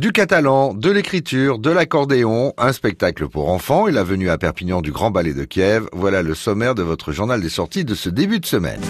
Du catalan, de l'écriture, de l'accordéon, un spectacle pour enfants et la venue à Perpignan du Grand Ballet de Kiev, voilà le sommaire de votre journal des sorties de ce début de semaine.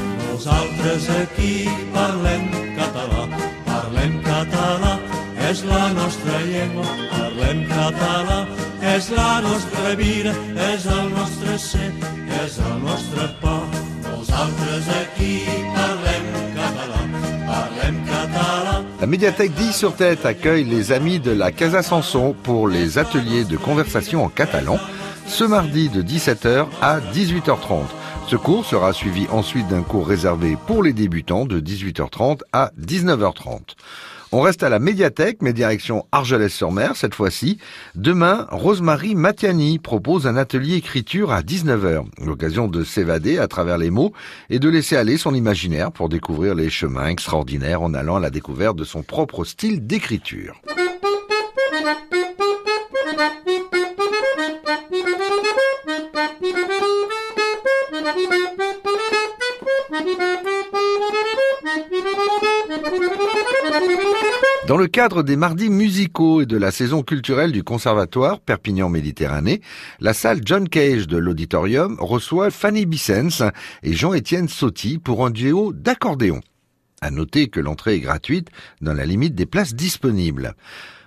Médiathèque d'Ille sur Tête accueille les amis de la Casa Sanson pour les ateliers de conversation en catalan ce mardi de 17h à 18h30. Ce cours sera suivi ensuite d'un cours réservé pour les débutants de 18h30 à 19h30. On reste à la médiathèque, mais direction Argelès-sur-Mer cette fois-ci. Demain, Rosemary Matiani propose un atelier écriture à 19h. L'occasion de s'évader à travers les mots et de laisser aller son imaginaire pour découvrir les chemins extraordinaires en allant à la découverte de son propre style d'écriture. Dans le cadre des mardis musicaux et de la saison culturelle du Conservatoire Perpignan Méditerranée, la salle John Cage de l'auditorium reçoit Fanny Bissens et Jean-Étienne Sauty pour un duo d'accordéon. À noter que l'entrée est gratuite dans la limite des places disponibles.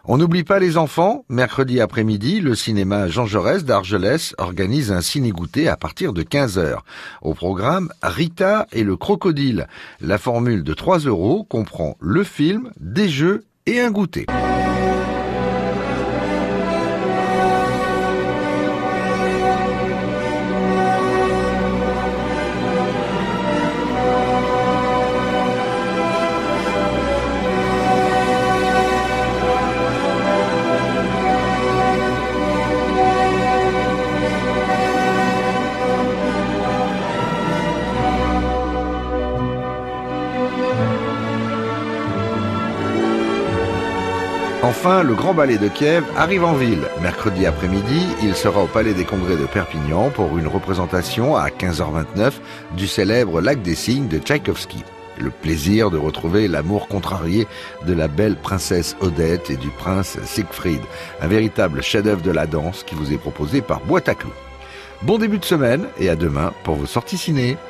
On n'oublie pas les enfants. Mercredi après-midi, le cinéma Jean Jaurès d'Argelès organise un ciné-goûter à partir de 15h. Au programme, Rita et le crocodile. La formule de 3 euros comprend le film, des jeux et un goûter. Enfin, le Grand Ballet de Kiev arrive en ville. Mercredi après-midi, il sera au Palais des Congrès de Perpignan pour une représentation à 15h29 du célèbre Lac des Cygnes de Tchaïkovski. Le plaisir de retrouver l'amour contrarié de la belle princesse Odette et du prince Siegfried. Un véritable chef-d'œuvre de la danse qui vous est proposé par Boîte à Clous. Bon début de semaine et à demain pour vos sorties ciné.